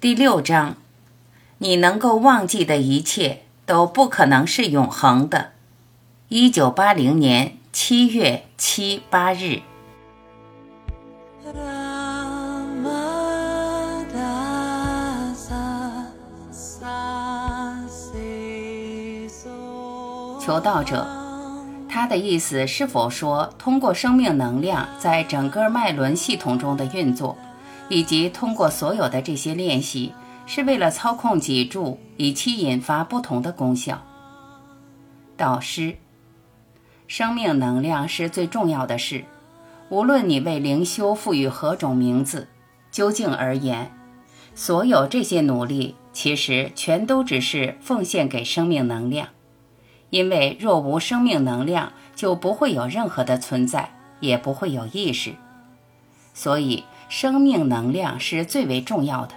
第六章，你能够忘记的一切都不可能是永恒的。一九八零年七月七八日。求道者，他的意思是否说，通过生命能量在整个脉轮系统中的运作，以及通过所有的这些练习，是为了操控脊柱，以期引发不同的功效？导师，生命能量是最重要的事，无论你为灵修赋予何种名字，究竟而言，所有这些努力其实全都只是奉献给生命能量。因为若无生命能量，就不会有任何的存在，也不会有意识。所以，生命能量是最为重要的。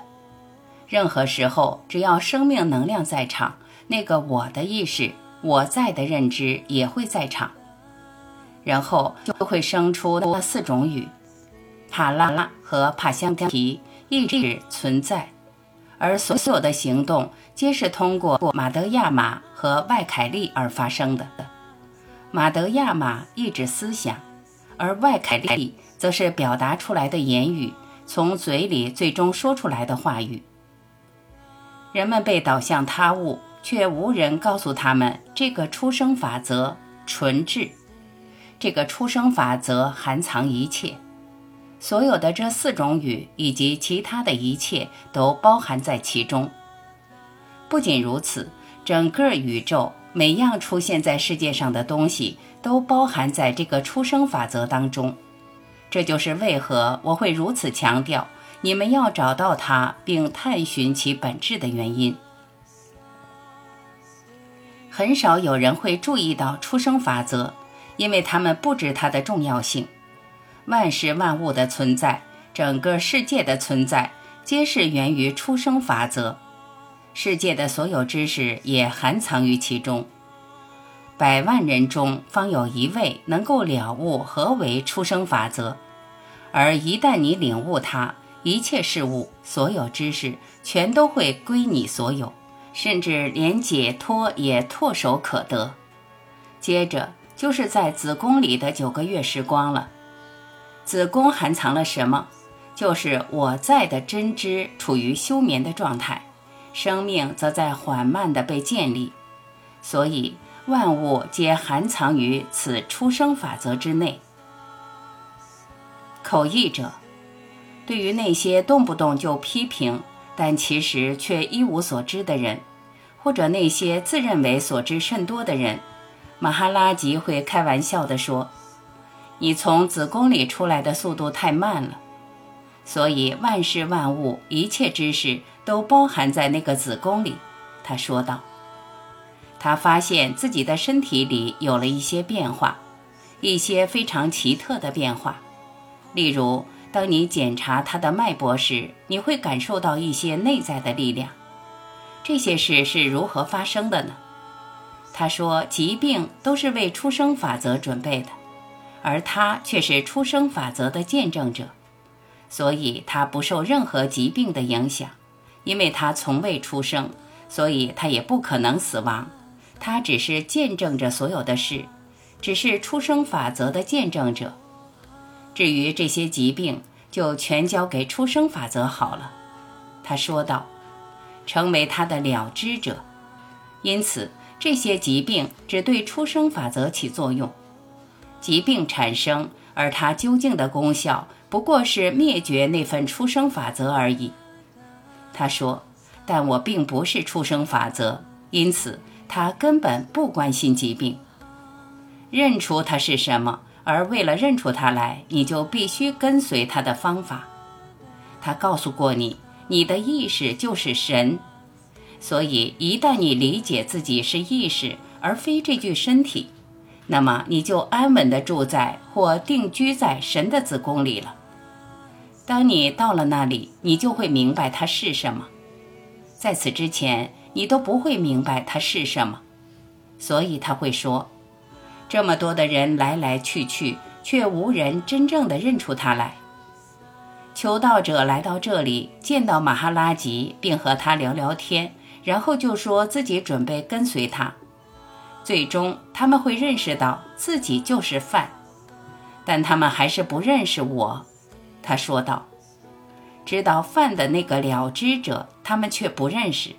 任何时候，只要生命能量在场，那个我的意识、我在的认知也会在场，然后就会生出那四种语：帕拉拉和帕香提，一直存在。而所有的行动皆是通过马德亚马和外凯利而发生的。马德亚马意指思想，而外凯利则是表达出来的言语，从嘴里最终说出来的话语。人们被导向他物，却无人告诉他们这个出生法则纯质。这个出生法则含藏一切。所有的这四种语以及其他的一切都包含在其中。不仅如此，整个宇宙每样出现在世界上的东西都包含在这个出生法则当中。这就是为何我会如此强调你们要找到它并探寻其本质的原因。很少有人会注意到出生法则，因为他们不知它的重要性。万事万物的存在，整个世界的存在，皆是源于出生法则。世界的所有知识也含藏于其中。百万人中方有一位能够了悟何为出生法则，而一旦你领悟它，一切事物、所有知识全都会归你所有，甚至连解脱也唾手可得。接着就是在子宫里的九个月时光了。子宫含藏了什么？就是我在的真知处于休眠的状态，生命则在缓慢地被建立。所以万物皆含藏于此出生法则之内。口译者，对于那些动不动就批评，但其实却一无所知的人，或者那些自认为所知甚多的人，马哈拉吉会开玩笑地说。你从子宫里出来的速度太慢了，所以万事万物、一切知识都包含在那个子宫里。他说道。他发现自己的身体里有了一些变化，一些非常奇特的变化。例如，当你检查他的脉搏时，你会感受到一些内在的力量。这些事是如何发生的呢？他说，疾病都是为出生法则准备的。而他却是出生法则的见证者，所以他不受任何疾病的影响，因为他从未出生，所以他也不可能死亡。他只是见证着所有的事，只是出生法则的见证者。至于这些疾病，就全交给出生法则好了。他说道：“成为他的了知者，因此这些疾病只对出生法则起作用。”疾病产生，而它究竟的功效不过是灭绝那份出生法则而已。他说：“但我并不是出生法则，因此他根本不关心疾病。认出它是什么，而为了认出它来，你就必须跟随他的方法。他告诉过你，你的意识就是神，所以一旦你理解自己是意识，而非这具身体。”那么你就安稳地住在或定居在神的子宫里了。当你到了那里，你就会明白它是什么。在此之前，你都不会明白它是什么。所以他会说：这么多的人来来去去，却无人真正的认出他来。求道者来到这里，见到马哈拉吉，并和他聊聊天，然后就说自己准备跟随他。最终，他们会认识到自己就是饭，但他们还是不认识我。他说道：“知道饭的那个了知者，他们却不认识。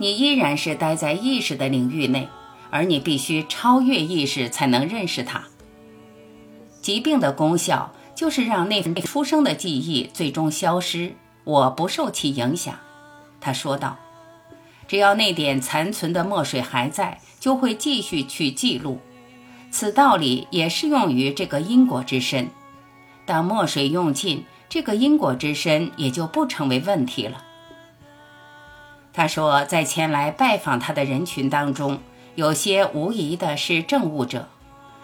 你依然是待在意识的领域内，而你必须超越意识才能认识它。疾病的功效就是让那份出生的记忆最终消失，我不受其影响。”他说道。只要那点残存的墨水还在，就会继续去记录。此道理也适用于这个因果之身。当墨水用尽，这个因果之身也就不成为问题了。他说，在前来拜访他的人群当中，有些无疑的是证悟者，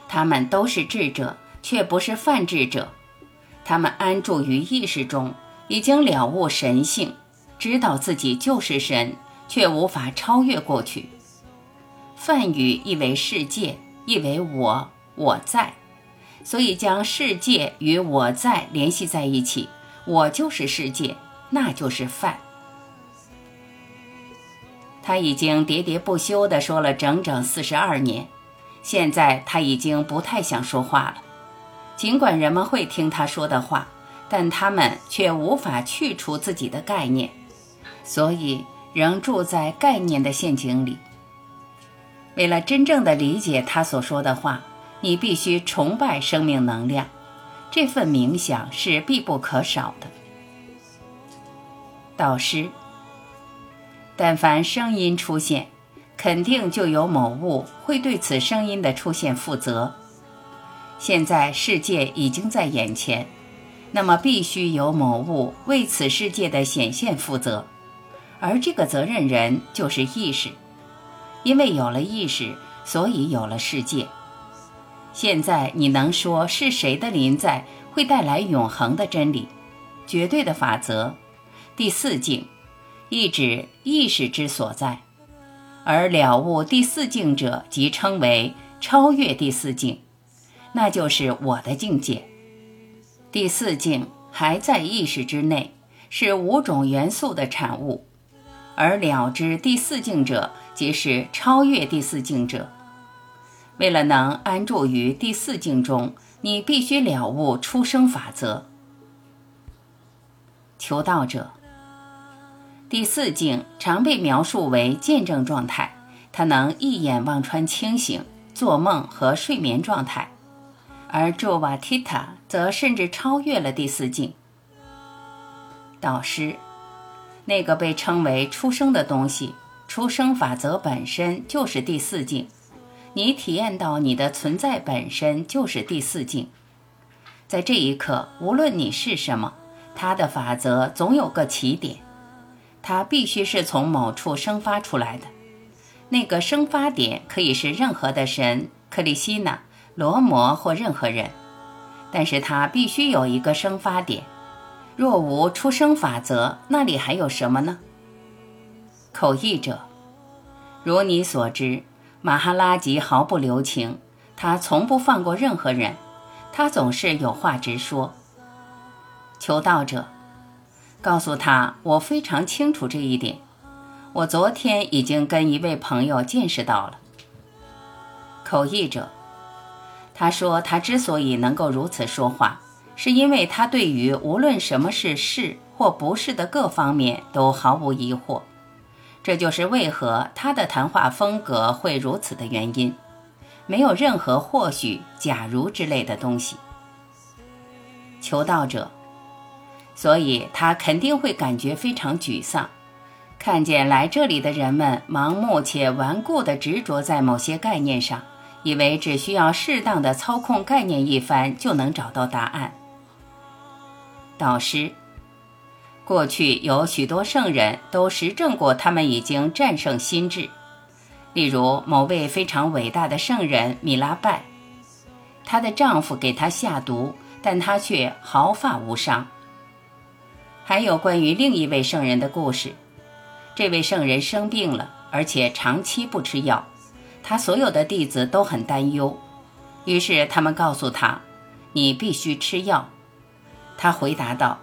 他们都是智者，却不是泛智者。他们安住于意识中，已经了悟神性，知道自己就是神。却无法超越过去。梵语意为世界，意为我，我在，所以将世界与我在联系在一起。我就是世界，那就是梵。他已经喋喋不休地说了整整四十二年，现在他已经不太想说话了。尽管人们会听他说的话，但他们却无法去除自己的概念，所以。仍住在概念的陷阱里。为了真正的理解他所说的话，你必须崇拜生命能量，这份冥想是必不可少的。导师，但凡声音出现，肯定就有某物会对此声音的出现负责。现在世界已经在眼前，那么必须有某物为此世界的显现负责。而这个责任人就是意识，因为有了意识，所以有了世界。现在你能说是谁的临在会带来永恒的真理、绝对的法则？第四境，意指意识之所在，而了悟第四境者，即称为超越第四境，那就是我的境界。第四境还在意识之内，是五种元素的产物。而了知第四境者，即是超越第四境者。为了能安住于第四境中，你必须了悟出生法则。求道者，第四境常被描述为见证状态，它能一眼望穿清醒、做梦和睡眠状态，而卓瓦提塔则甚至超越了第四境。导师。那个被称为出生的东西，出生法则本身就是第四境。你体验到你的存在本身就是第四境。在这一刻，无论你是什么，它的法则总有个起点，它必须是从某处生发出来的。那个生发点可以是任何的神，克里希那、罗摩或任何人，但是它必须有一个生发点。若无出生法则，那里还有什么呢？口译者，如你所知，马哈拉吉毫不留情，他从不放过任何人，他总是有话直说。求道者，告诉他，我非常清楚这一点，我昨天已经跟一位朋友见识到了。口译者，他说他之所以能够如此说话。是因为他对于无论什么是是或不是的各方面都毫无疑惑，这就是为何他的谈话风格会如此的原因。没有任何或许、假如之类的东西。求道者，所以他肯定会感觉非常沮丧，看见来这里的人们盲目且顽固地执着在某些概念上，以为只需要适当的操控概念一番就能找到答案。导师，过去有许多圣人都实证过，他们已经战胜心智。例如，某位非常伟大的圣人米拉拜，她的丈夫给她下毒，但她却毫发无伤。还有关于另一位圣人的故事，这位圣人生病了，而且长期不吃药，他所有的弟子都很担忧，于是他们告诉他：“你必须吃药。”他回答道：“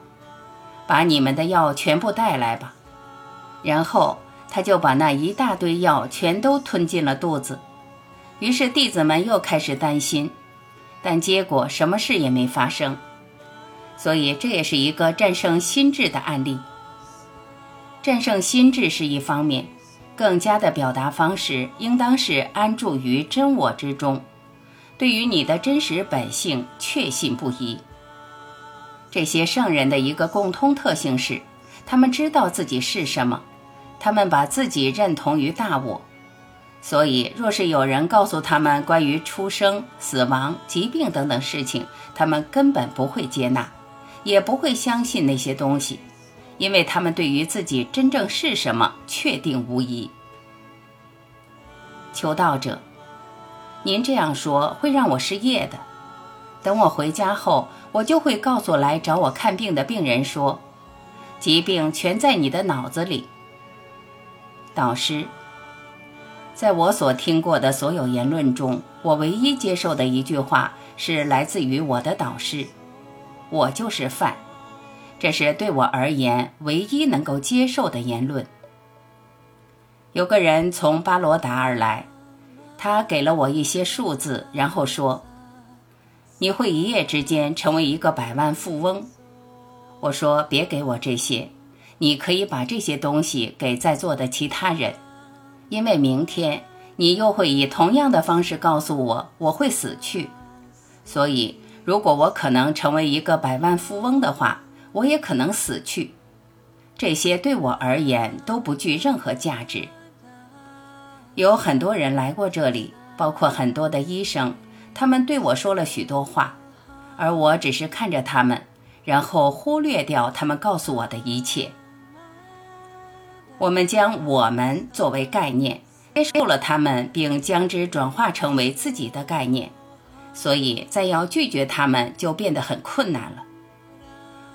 把你们的药全部带来吧。”然后他就把那一大堆药全都吞进了肚子。于是弟子们又开始担心，但结果什么事也没发生。所以这也是一个战胜心智的案例。战胜心智是一方面，更加的表达方式应当是安住于真我之中，对于你的真实本性确信不疑。这些圣人的一个共通特性是，他们知道自己是什么，他们把自己认同于大我。所以，若是有人告诉他们关于出生、死亡、疾病等等事情，他们根本不会接纳，也不会相信那些东西。因为他们对于自己真正是什么确定无疑。求道者，您这样说会让我失业的。等我回家后，我就会告诉来找我看病的病人说：“疾病全在你的脑子里。”导师，在我所听过的所有言论中，我唯一接受的一句话是来自于我的导师：“我就是饭。”这是对我而言唯一能够接受的言论。有个人从巴罗达而来，他给了我一些数字，然后说：“你会一夜之间成为一个百万富翁。”我说：“别给我这些，你可以把这些东西给在座的其他人，因为明天你又会以同样的方式告诉我我会死去。所以，如果我可能成为一个百万富翁的话。”我也可能死去，这些对我而言都不具任何价值。有很多人来过这里，包括很多的医生，他们对我说了许多话，而我只是看着他们，然后忽略掉他们告诉我的一切。我们将“我们”作为概念，接受了他们，并将之转化成为自己的概念，所以再要拒绝他们就变得很困难了。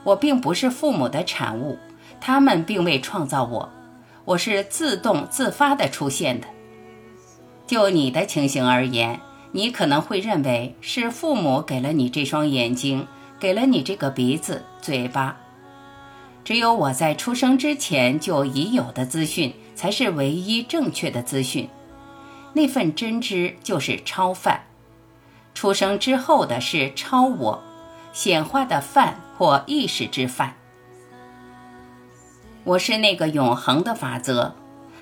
我并不是父母的产物，他们并未创造我，我是自动自发的出现的。就你的情形而言，你可能会认为是父母给了你这双眼睛，给了你这个鼻子、嘴巴。只有我在出生之前就已有的资讯，才是唯一正确的资讯。那份真知就是超范，出生之后的是超我。显化的范或意识之范，我是那个永恒的法则，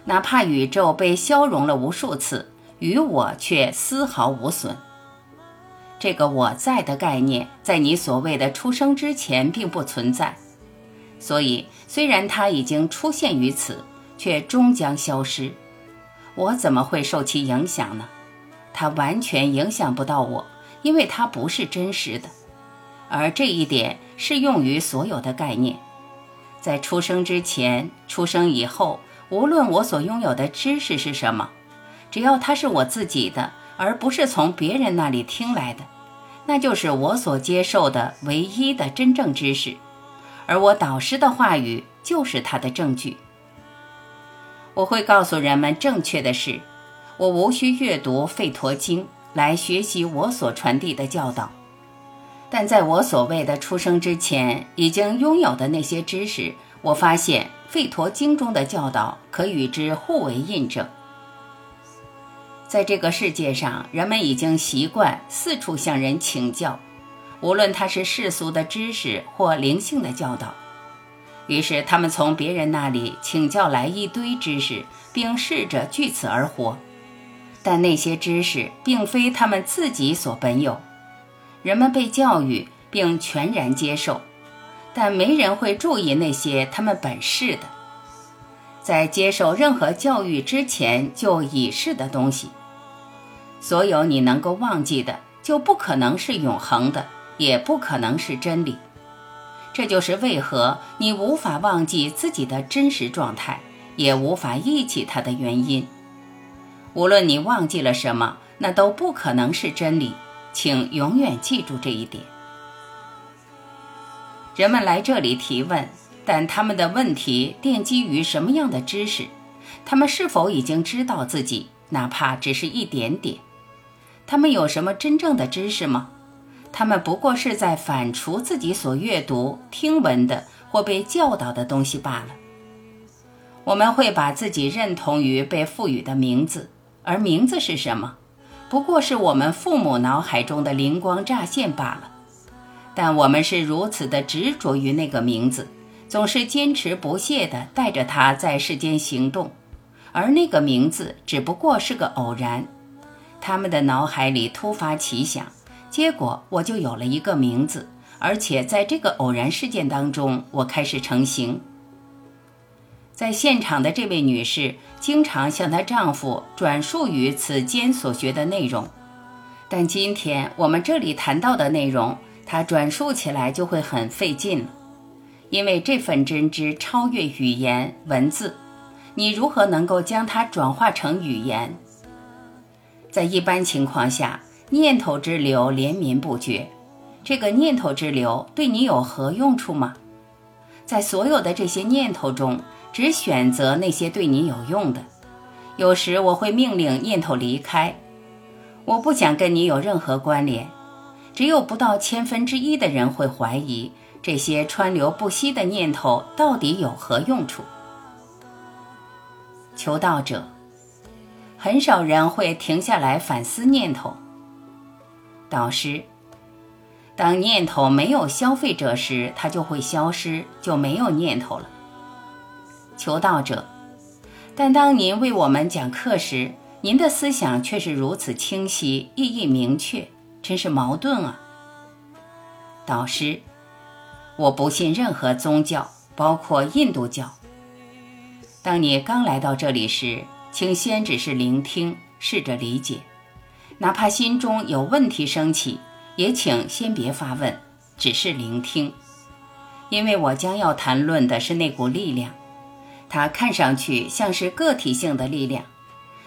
哪怕宇宙被消融了无数次，与我却丝毫无损。这个我在的概念，在你所谓的出生之前并不存在，所以虽然它已经出现于此，却终将消失。我怎么会受其影响呢？它完全影响不到我，因为它不是真实的。而这一点适用于所有的概念，在出生之前、出生以后，无论我所拥有的知识是什么，只要它是我自己的，而不是从别人那里听来的，那就是我所接受的唯一的真正知识。而我导师的话语就是它的证据。我会告诉人们正确的是，我无需阅读《吠陀经》来学习我所传递的教导。但在我所谓的出生之前，已经拥有的那些知识，我发现《吠陀经》中的教导可与之互为印证。在这个世界上，人们已经习惯四处向人请教，无论他是世俗的知识或灵性的教导。于是，他们从别人那里请教来一堆知识，并试着据此而活。但那些知识并非他们自己所本有。人们被教育并全然接受，但没人会注意那些他们本是的，在接受任何教育之前就已是的东西。所有你能够忘记的，就不可能是永恒的，也不可能是真理。这就是为何你无法忘记自己的真实状态，也无法忆起它的原因。无论你忘记了什么，那都不可能是真理。请永远记住这一点。人们来这里提问，但他们的问题奠基于什么样的知识？他们是否已经知道自己，哪怕只是一点点？他们有什么真正的知识吗？他们不过是在反刍自己所阅读、听闻的或被教导的东西罢了。我们会把自己认同于被赋予的名字，而名字是什么？不过是我们父母脑海中的灵光乍现罢了。但我们是如此的执着于那个名字，总是坚持不懈地带着它在世间行动，而那个名字只不过是个偶然。他们的脑海里突发奇想。结果我就有了一个名字，而且在这个偶然事件当中，我开始成型。在现场的这位女士经常向她丈夫转述于此间所学的内容，但今天我们这里谈到的内容，她转述起来就会很费劲了，因为这份真知超越语言文字，你如何能够将它转化成语言？在一般情况下。念头之流连绵不绝，这个念头之流对你有何用处吗？在所有的这些念头中，只选择那些对你有用的。有时我会命令念头离开，我不想跟你有任何关联。只有不到千分之一的人会怀疑这些川流不息的念头到底有何用处。求道者，很少人会停下来反思念头。导师，当念头没有消费者时，它就会消失，就没有念头了。求道者，但当您为我们讲课时，您的思想却是如此清晰，意义明确，真是矛盾啊。导师，我不信任何宗教，包括印度教。当你刚来到这里时，请先只是聆听，试着理解。哪怕心中有问题升起，也请先别发问，只是聆听，因为我将要谈论的是那股力量。它看上去像是个体性的力量，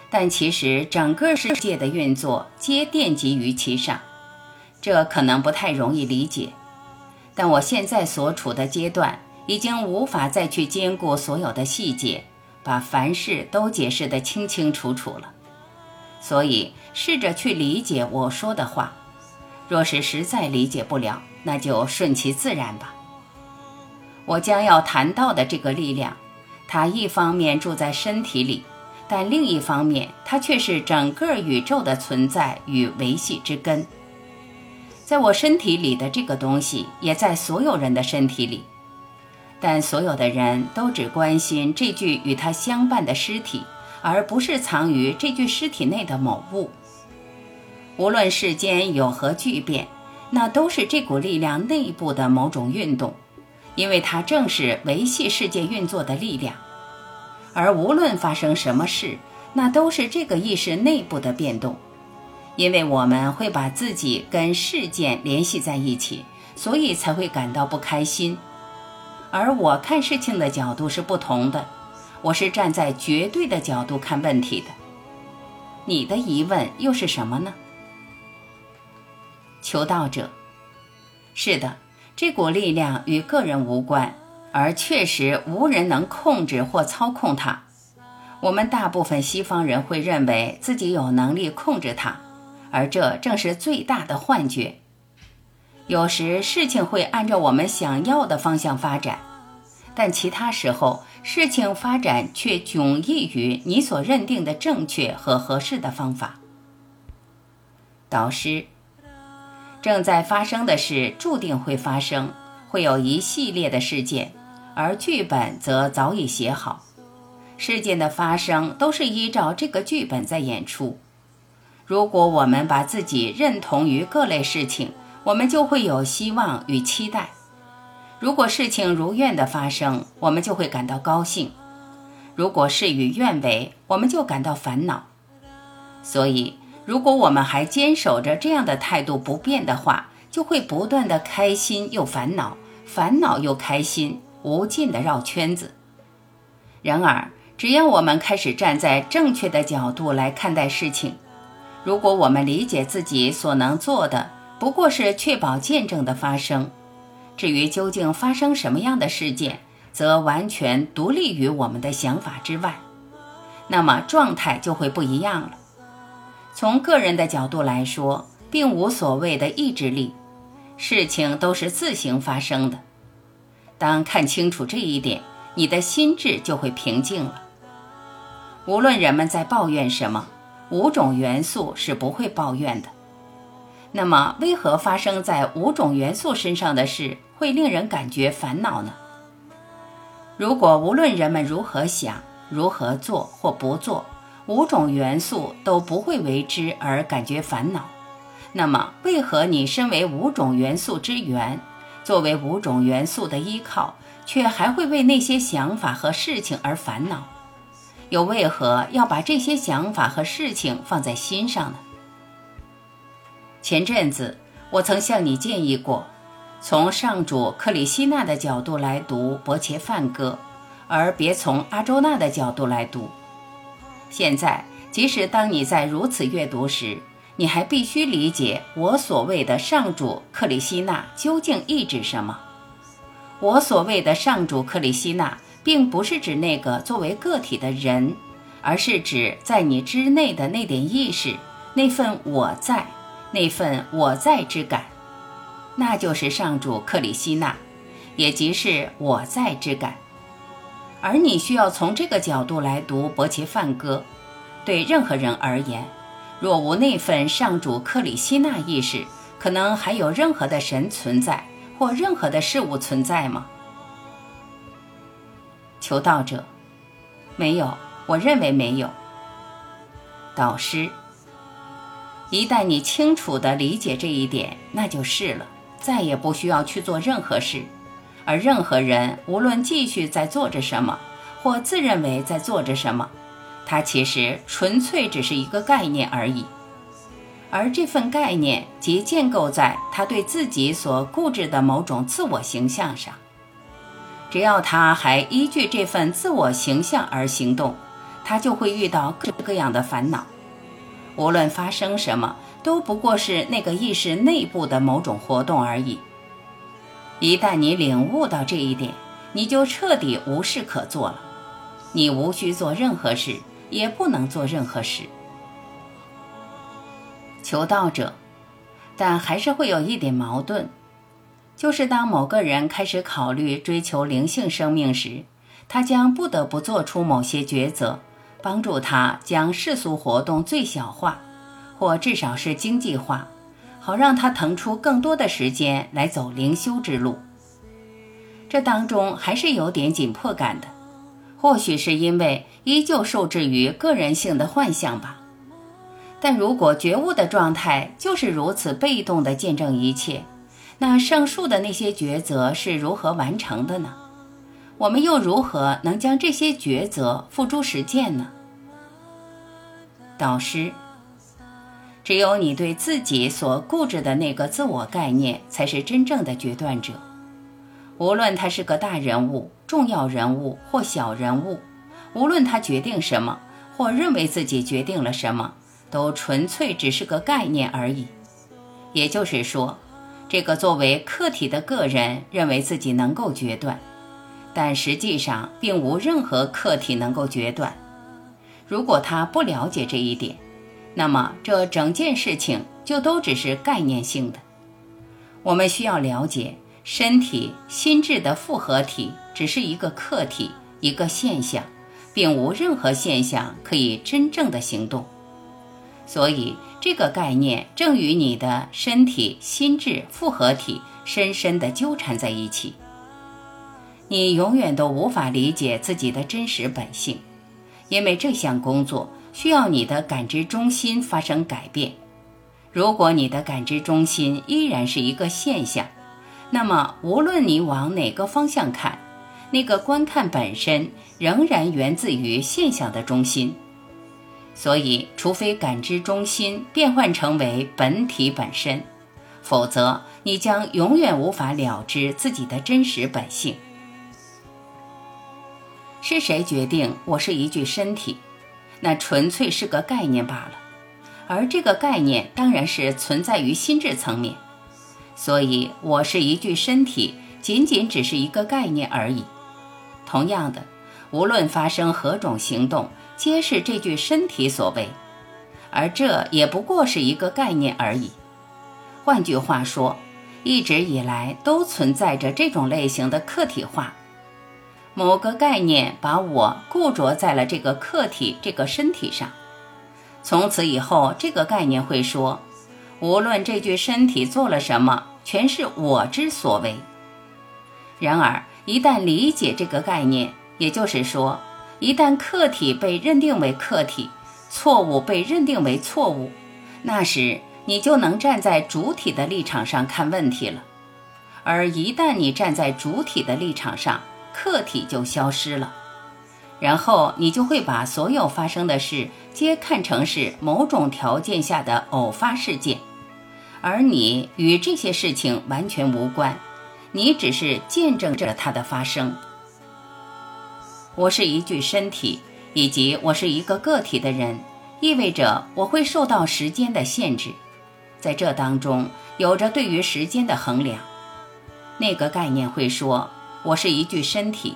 但其实整个世界的运作皆奠基于其上。这可能不太容易理解，但我现在所处的阶段已经无法再去兼顾所有的细节，把凡事都解释得清清楚楚了。所以，试着去理解我说的话。若是实在理解不了，那就顺其自然吧。我将要谈到的这个力量，它一方面住在身体里，但另一方面，它却是整个宇宙的存在与维系之根。在我身体里的这个东西，也在所有人的身体里，但所有的人都只关心这具与它相伴的尸体。而不是藏于这具尸体内的某物。无论世间有何巨变，那都是这股力量内部的某种运动，因为它正是维系世界运作的力量。而无论发生什么事，那都是这个意识内部的变动，因为我们会把自己跟事件联系在一起，所以才会感到不开心。而我看事情的角度是不同的。我是站在绝对的角度看问题的，你的疑问又是什么呢？求道者，是的，这股力量与个人无关，而确实无人能控制或操控它。我们大部分西方人会认为自己有能力控制它，而这正是最大的幻觉。有时事情会按照我们想要的方向发展，但其他时候。事情发展却迥异于你所认定的正确和合适的方法。导师，正在发生的事注定会发生，会有一系列的事件，而剧本则早已写好。事件的发生都是依照这个剧本在演出。如果我们把自己认同于各类事情，我们就会有希望与期待。如果事情如愿的发生，我们就会感到高兴；如果事与愿违，我们就感到烦恼。所以，如果我们还坚守着这样的态度不变的话，就会不断的开心又烦恼，烦恼又开心，无尽的绕圈子。然而，只要我们开始站在正确的角度来看待事情，如果我们理解自己所能做的不过是确保见证的发生。至于究竟发生什么样的事件，则完全独立于我们的想法之外，那么状态就会不一样了。从个人的角度来说，并无所谓的意志力，事情都是自行发生的。当看清楚这一点，你的心智就会平静了。无论人们在抱怨什么，五种元素是不会抱怨的。那么，为何发生在五种元素身上的事会令人感觉烦恼呢？如果无论人们如何想、如何做或不做，五种元素都不会为之而感觉烦恼，那么为何你身为五种元素之源，作为五种元素的依靠，却还会为那些想法和事情而烦恼？又为何要把这些想法和事情放在心上呢？前阵子，我曾向你建议过，从上主克里希那的角度来读《伯切梵歌》，而别从阿周那的角度来读。现在，即使当你在如此阅读时，你还必须理解我所谓的上主克里希那究竟意指什么。我所谓的上主克里希那，并不是指那个作为个体的人，而是指在你之内的那点意识，那份我在。那份我在之感，那就是上主克里希那，也即是我在之感。而你需要从这个角度来读伯奇梵歌。对任何人而言，若无那份上主克里希那意识，可能还有任何的神存在或任何的事物存在吗？求道者，没有，我认为没有。导师。一旦你清楚地理解这一点，那就是了，再也不需要去做任何事，而任何人无论继续在做着什么，或自认为在做着什么，他其实纯粹只是一个概念而已，而这份概念即建构在他对自己所固执的某种自我形象上。只要他还依据这份自我形象而行动，他就会遇到各式各样的烦恼。无论发生什么，都不过是那个意识内部的某种活动而已。一旦你领悟到这一点，你就彻底无事可做了。你无需做任何事，也不能做任何事。求道者，但还是会有一点矛盾，就是当某个人开始考虑追求灵性生命时，他将不得不做出某些抉择。帮助他将世俗活动最小化，或至少是经济化，好让他腾出更多的时间来走灵修之路。这当中还是有点紧迫感的，或许是因为依旧受制于个人性的幻象吧。但如果觉悟的状态就是如此被动的见证一切，那上述的那些抉择是如何完成的呢？我们又如何能将这些抉择付诸实践呢？导师，只有你对自己所固执的那个自我概念，才是真正的决断者。无论他是个大人物、重要人物或小人物，无论他决定什么或认为自己决定了什么，都纯粹只是个概念而已。也就是说，这个作为客体的个人认为自己能够决断。但实际上，并无任何客体能够决断。如果他不了解这一点，那么这整件事情就都只是概念性的。我们需要了解，身体、心智的复合体只是一个客体，一个现象，并无任何现象可以真正的行动。所以，这个概念正与你的身体、心智复合体深深地纠缠在一起。你永远都无法理解自己的真实本性，因为这项工作需要你的感知中心发生改变。如果你的感知中心依然是一个现象，那么无论你往哪个方向看，那个观看本身仍然源自于现象的中心。所以，除非感知中心变换成为本体本身，否则你将永远无法了知自己的真实本性。是谁决定我是一具身体？那纯粹是个概念罢了，而这个概念当然是存在于心智层面。所以，我是一具身体，仅仅只是一个概念而已。同样的，无论发生何种行动，皆是这具身体所为，而这也不过是一个概念而已。换句话说，一直以来都存在着这种类型的客体化。某个概念把我固着在了这个客体、这个身体上，从此以后，这个概念会说，无论这具身体做了什么，全是我之所为。然而，一旦理解这个概念，也就是说，一旦客体被认定为客体，错误被认定为错误，那时你就能站在主体的立场上看问题了。而一旦你站在主体的立场上，客体就消失了，然后你就会把所有发生的事皆看成是某种条件下的偶发事件，而你与这些事情完全无关，你只是见证着它的发生。我是一具身体，以及我是一个个体的人，意味着我会受到时间的限制，在这当中有着对于时间的衡量。那个概念会说。我是一具身体，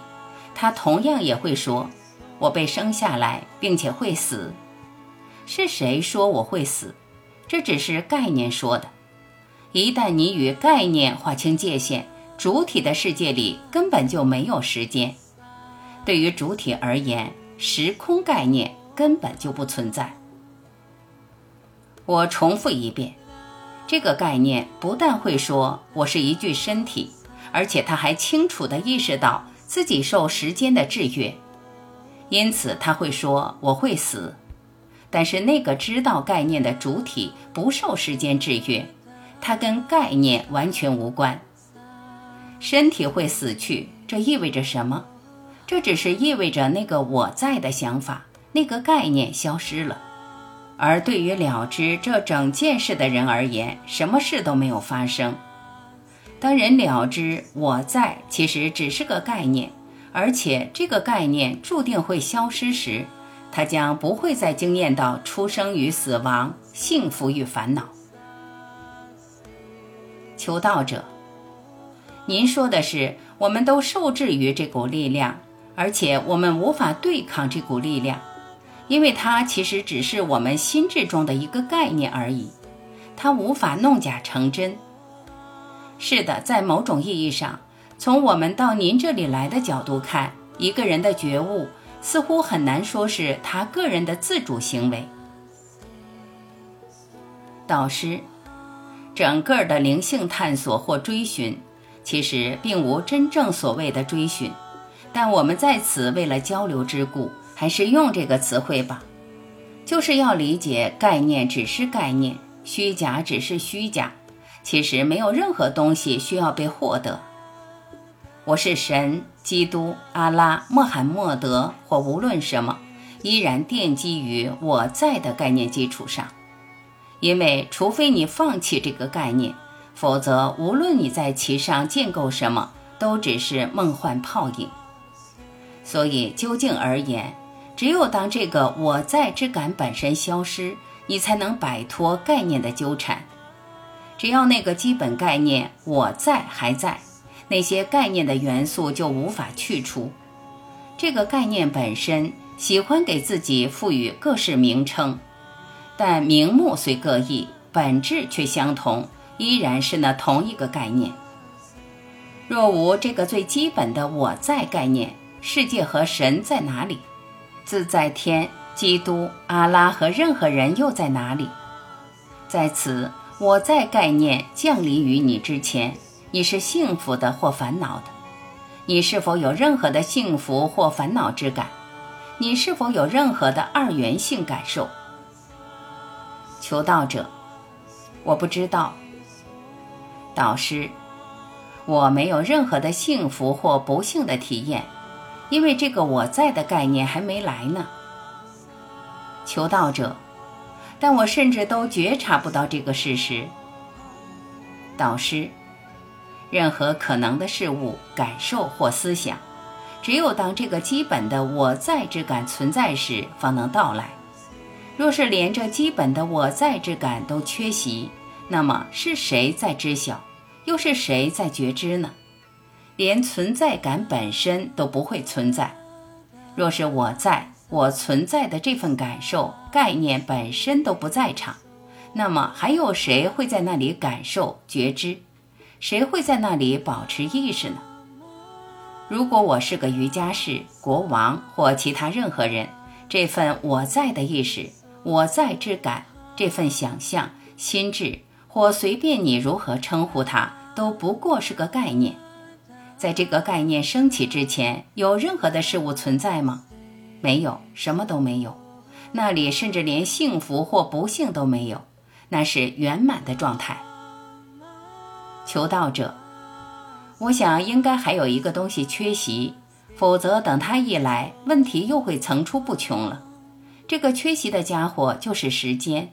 他同样也会说：“我被生下来，并且会死。”是谁说我会死？这只是概念说的。一旦你与概念划清界限，主体的世界里根本就没有时间。对于主体而言，时空概念根本就不存在。我重复一遍，这个概念不但会说我是一具身体。而且他还清楚地意识到自己受时间的制约，因此他会说：“我会死。”但是那个知道概念的主体不受时间制约，它跟概念完全无关。身体会死去，这意味着什么？这只是意味着那个我在的想法，那个概念消失了。而对于了知这整件事的人而言，什么事都没有发生。当人了知我在其实只是个概念，而且这个概念注定会消失时，他将不会再经验到出生与死亡、幸福与烦恼。求道者，您说的是我们都受制于这股力量，而且我们无法对抗这股力量，因为它其实只是我们心智中的一个概念而已，它无法弄假成真。是的，在某种意义上，从我们到您这里来的角度看，一个人的觉悟似乎很难说是他个人的自主行为。导师，整个的灵性探索或追寻，其实并无真正所谓的追寻，但我们在此为了交流之故，还是用这个词汇吧，就是要理解概念只是概念，虚假只是虚假。其实没有任何东西需要被获得。我是神、基督、阿拉、穆罕默德，或无论什么，依然奠基于我在的概念基础上。因为除非你放弃这个概念，否则无论你在其上建构什么，都只是梦幻泡影。所以，究竟而言，只有当这个我在之感本身消失，你才能摆脱概念的纠缠。只要那个基本概念“我在”还在，那些概念的元素就无法去除。这个概念本身喜欢给自己赋予各式名称，但名目虽各异，本质却相同，依然是那同一个概念。若无这个最基本的“我在”概念，世界和神在哪里？自在天、基督、阿拉和任何人又在哪里？在此。我在概念降临于你之前，你是幸福的或烦恼的？你是否有任何的幸福或烦恼之感？你是否有任何的二元性感受？求道者，我不知道。导师，我没有任何的幸福或不幸的体验，因为这个我在的概念还没来呢。求道者。但我甚至都觉察不到这个事实。导师，任何可能的事物、感受或思想，只有当这个基本的我在之感存在时，方能到来。若是连这基本的我在之感都缺席，那么是谁在知晓，又是谁在觉知呢？连存在感本身都不会存在。若是我在。我存在的这份感受概念本身都不在场，那么还有谁会在那里感受觉知？谁会在那里保持意识呢？如果我是个瑜伽士、国王或其他任何人，这份我在的意识、我在之感、这份想象、心智，或随便你如何称呼它，都不过是个概念。在这个概念升起之前，有任何的事物存在吗？没有，什么都没有。那里甚至连幸福或不幸都没有，那是圆满的状态。求道者，我想应该还有一个东西缺席，否则等他一来，问题又会层出不穷了。这个缺席的家伙就是时间。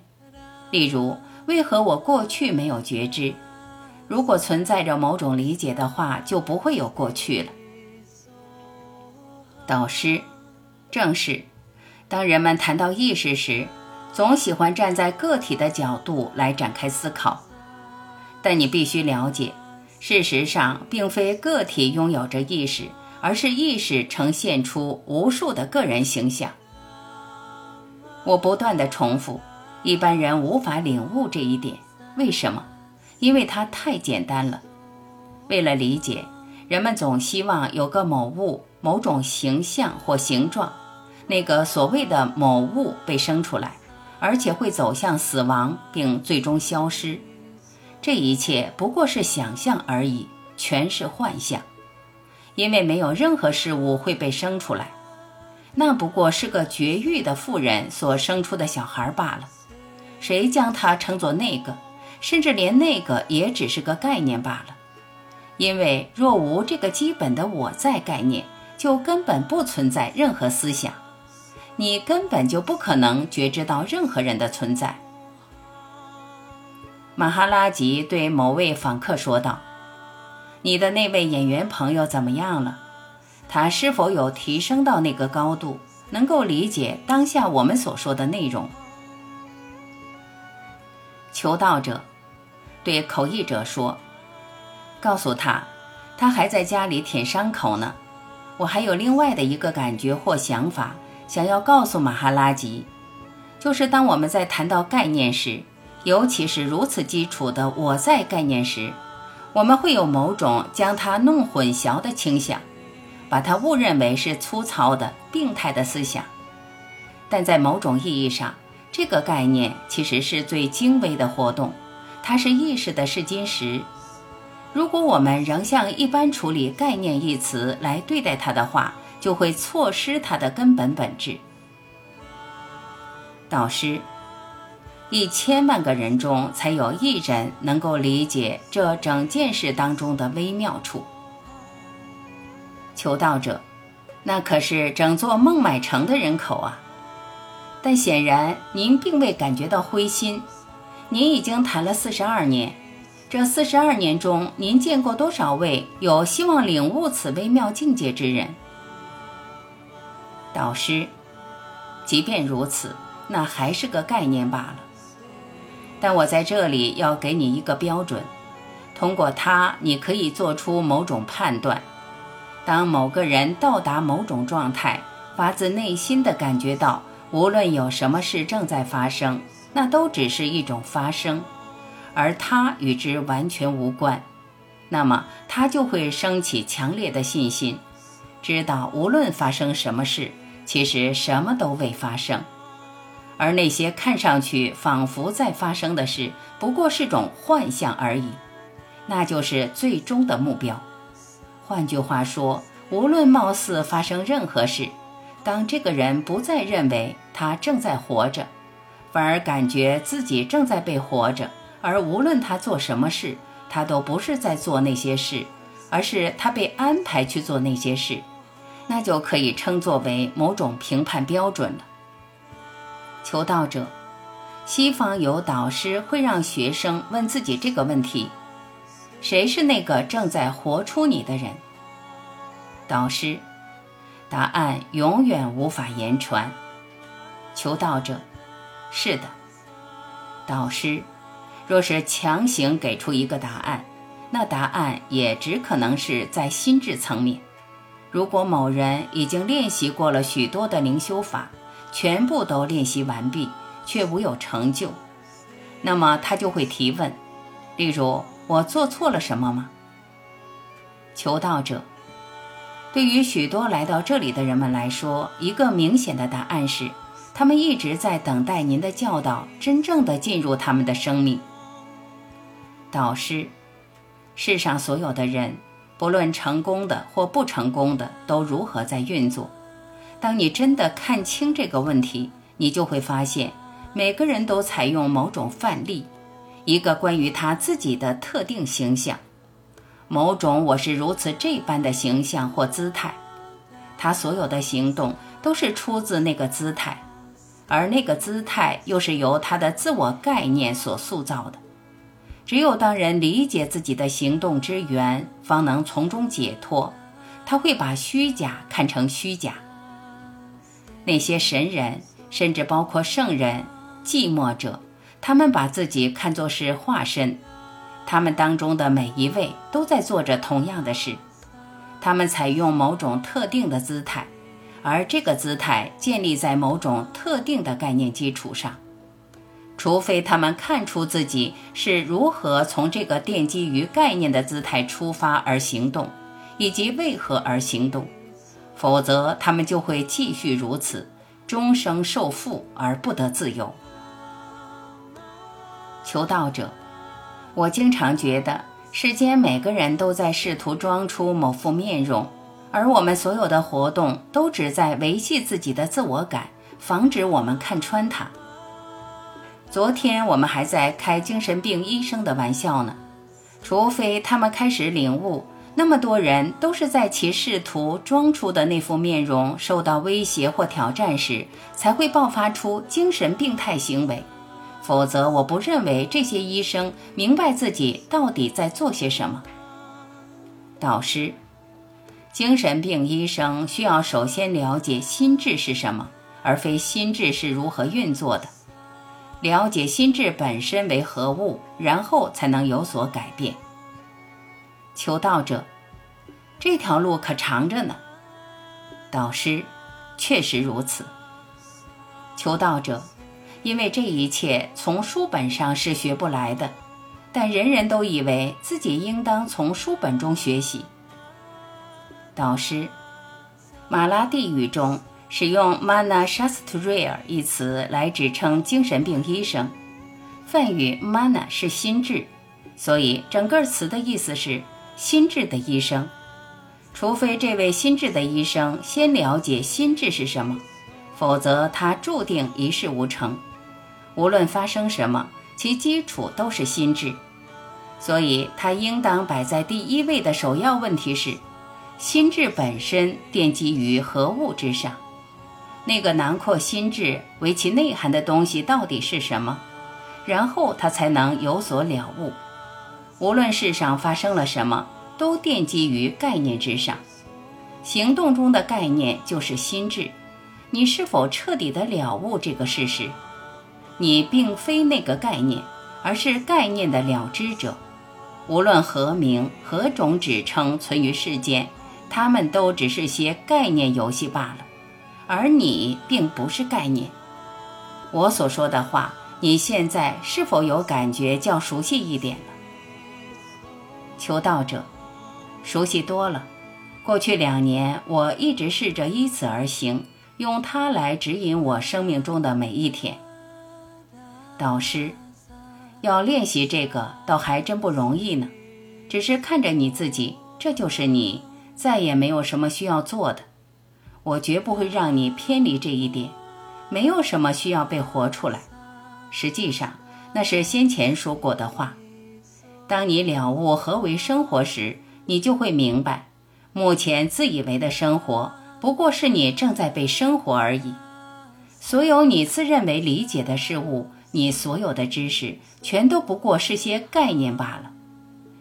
例如，为何我过去没有觉知？如果存在着某种理解的话，就不会有过去了。导师，正是。当人们谈到意识时，总喜欢站在个体的角度来展开思考。但你必须了解，事实上并非个体拥有着意识，而是意识呈现出无数的个人形象。我不断的重复，一般人无法领悟这一点。为什么？因为它太简单了。为了理解，人们总希望有个某物、某种形象或形状，那个所谓的某物被生出来，而且会走向死亡并最终消失。这一切不过是想象而已，全是幻象，因为没有任何事物会被生出来，那不过是个绝育的妇人所生出的小孩罢了。谁将它称作那个？甚至连那个也只是个概念罢了。因为若无这个基本的我在概念，就根本不存在任何思想，你根本就不可能觉知到任何人的存在。马哈拉吉对某位访客说道：“你的那位演员朋友怎么样了？他是否有提升到那个高度，能够理解当下我们所说的内容？”求道者对口译者说：“告诉他，他还在家里舔伤口呢。我还有另外的一个感觉或想法，想要告诉马哈拉吉，就是当我们在谈到概念时。”尤其是如此基础的“我在”概念时，我们会有某种将它弄混淆的倾向，把它误认为是粗糙的、病态的思想。但在某种意义上，这个概念其实是最精微的活动，它是意识的试金石。如果我们仍像一般处理“概念”一词来对待它的话，就会错失它的根本本质。导师。一千万个人中才有一人能够理解这整件事当中的微妙处。求道者，那可是整座孟买城的人口啊！但显然您并未感觉到灰心。您已经谈了四十二年，这四十二年中，您见过多少位有希望领悟此微妙境界之人？导师，即便如此，那还是个概念罢了。但我在这里要给你一个标准，通过它，你可以做出某种判断。当某个人到达某种状态，发自内心的感觉到，无论有什么事正在发生，那都只是一种发生，而他与之完全无关，那么他就会升起强烈的信心，知道无论发生什么事，其实什么都未发生。而那些看上去仿佛在发生的事，不过是种幻象而已，那就是最终的目标。换句话说，无论貌似发生任何事，当这个人不再认为他正在活着，反而感觉自己正在被活着，而无论他做什么事，他都不是在做那些事，而是他被安排去做那些事，那就可以称作为某种评判标准了。求道者，西方有导师会让学生问自己这个问题：谁是那个正在活出你的人？导师，答案永远无法言传。求道者，是的。导师，若是强行给出一个答案，那答案也只可能是在心智层面。如果某人已经练习过了许多的灵修法，全部都练习完毕，却无有成就，那么他就会提问，例如：我做错了什么吗？求道者，对于许多来到这里的人们来说，一个明显的答案是，他们一直在等待您的教导真正的进入他们的生命。导师，世上所有的人，不论成功的或不成功的，都如何在运作。当你真的看清这个问题，你就会发现，每个人都采用某种范例，一个关于他自己的特定形象，某种我是如此这般的形象或姿态。他所有的行动都是出自那个姿态，而那个姿态又是由他的自我概念所塑造的。只有当人理解自己的行动之源，方能从中解脱。他会把虚假看成虚假。那些神人，甚至包括圣人、寂寞者，他们把自己看作是化身，他们当中的每一位都在做着同样的事。他们采用某种特定的姿态，而这个姿态建立在某种特定的概念基础上。除非他们看出自己是如何从这个奠基于概念的姿态出发而行动，以及为何而行动。否则，他们就会继续如此，终生受缚而不得自由。求道者，我经常觉得世间每个人都在试图装出某副面容，而我们所有的活动都只在维系自己的自我感，防止我们看穿它。昨天我们还在开精神病医生的玩笑呢，除非他们开始领悟。那么多人都是在其试图装出的那副面容受到威胁或挑战时，才会爆发出精神病态行为。否则，我不认为这些医生明白自己到底在做些什么。导师，精神病医生需要首先了解心智是什么，而非心智是如何运作的。了解心智本身为何物，然后才能有所改变。求道者，这条路可长着呢。导师，确实如此。求道者，因为这一切从书本上是学不来的，但人人都以为自己应当从书本中学习。导师，马拉地语中使用 mana shastraya 一词来指称精神病医生，梵语 mana 是心智，所以整个词的意思是。心智的医生，除非这位心智的医生先了解心智是什么，否则他注定一事无成。无论发生什么，其基础都是心智，所以他应当摆在第一位的首要问题是：心智本身奠基于何物之上？那个囊括心智为其内涵的东西到底是什么？然后他才能有所了悟。无论世上发生了什么，都奠基于概念之上。行动中的概念就是心智。你是否彻底的了悟这个事实？你并非那个概念，而是概念的了知者。无论何名何种指称存于世间，它们都只是些概念游戏罢了。而你并不是概念。我所说的话，你现在是否有感觉较熟悉一点了？求道者，熟悉多了。过去两年，我一直试着依此而行，用它来指引我生命中的每一天。导师，要练习这个，倒还真不容易呢。只是看着你自己，这就是你，再也没有什么需要做的。我绝不会让你偏离这一点。没有什么需要被活出来。实际上，那是先前说过的话。当你了悟何为生活时，你就会明白，目前自以为的生活不过是你正在被生活而已。所有你自认为理解的事物，你所有的知识，全都不过是些概念罢了。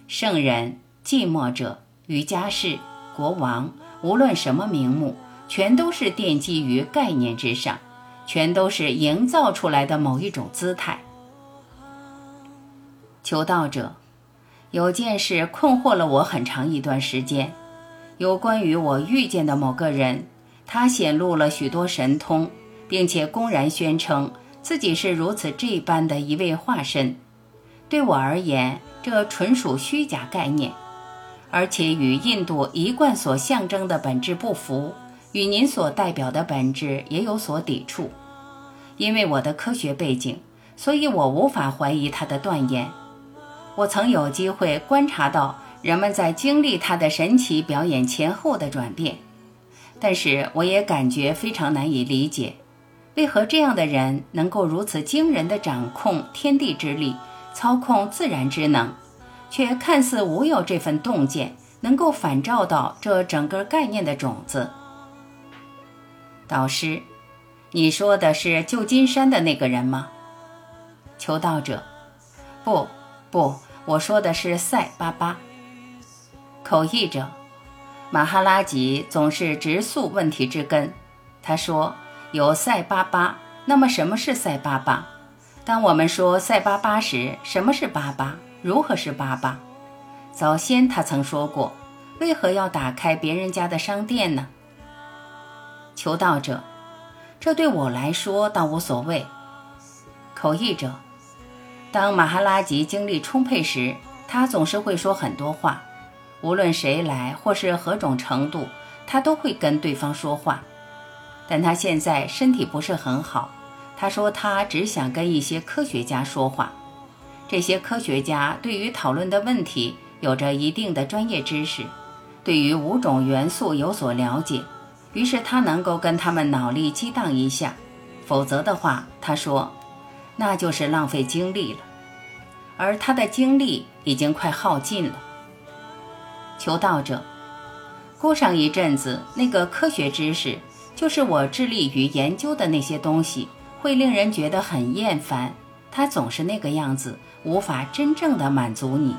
圣人、寂寞者、瑜伽士、国王，无论什么名目，全都是奠基于概念之上，全都是营造出来的某一种姿态。求道者。有件事困惑了我很长一段时间，有关于我遇见的某个人，他显露了许多神通，并且公然宣称自己是如此这般的一位化身。对我而言，这纯属虚假概念，而且与印度一贯所象征的本质不符，与您所代表的本质也有所抵触。因为我的科学背景，所以我无法怀疑他的断言。我曾有机会观察到人们在经历他的神奇表演前后的转变，但是我也感觉非常难以理解，为何这样的人能够如此惊人的掌控天地之力，操控自然之能，却看似无有这份洞见，能够反照到这整个概念的种子。导师，你说的是旧金山的那个人吗？求道者，不，不。我说的是塞巴巴。口译者马哈拉吉总是直诉问题之根。他说：“有塞巴巴，那么什么是塞巴巴？当我们说塞巴巴时，什么是巴巴？如何是巴巴？早先他曾说过，为何要打开别人家的商店呢？”求道者：“这对我来说倒无所谓。”口译者。当马哈拉吉精力充沛时，他总是会说很多话，无论谁来或是何种程度，他都会跟对方说话。但他现在身体不是很好，他说他只想跟一些科学家说话。这些科学家对于讨论的问题有着一定的专业知识，对于五种元素有所了解，于是他能够跟他们脑力激荡一下。否则的话，他说。那就是浪费精力了，而他的精力已经快耗尽了。求道者，过上一阵子，那个科学知识，就是我致力于研究的那些东西，会令人觉得很厌烦。它总是那个样子，无法真正的满足你。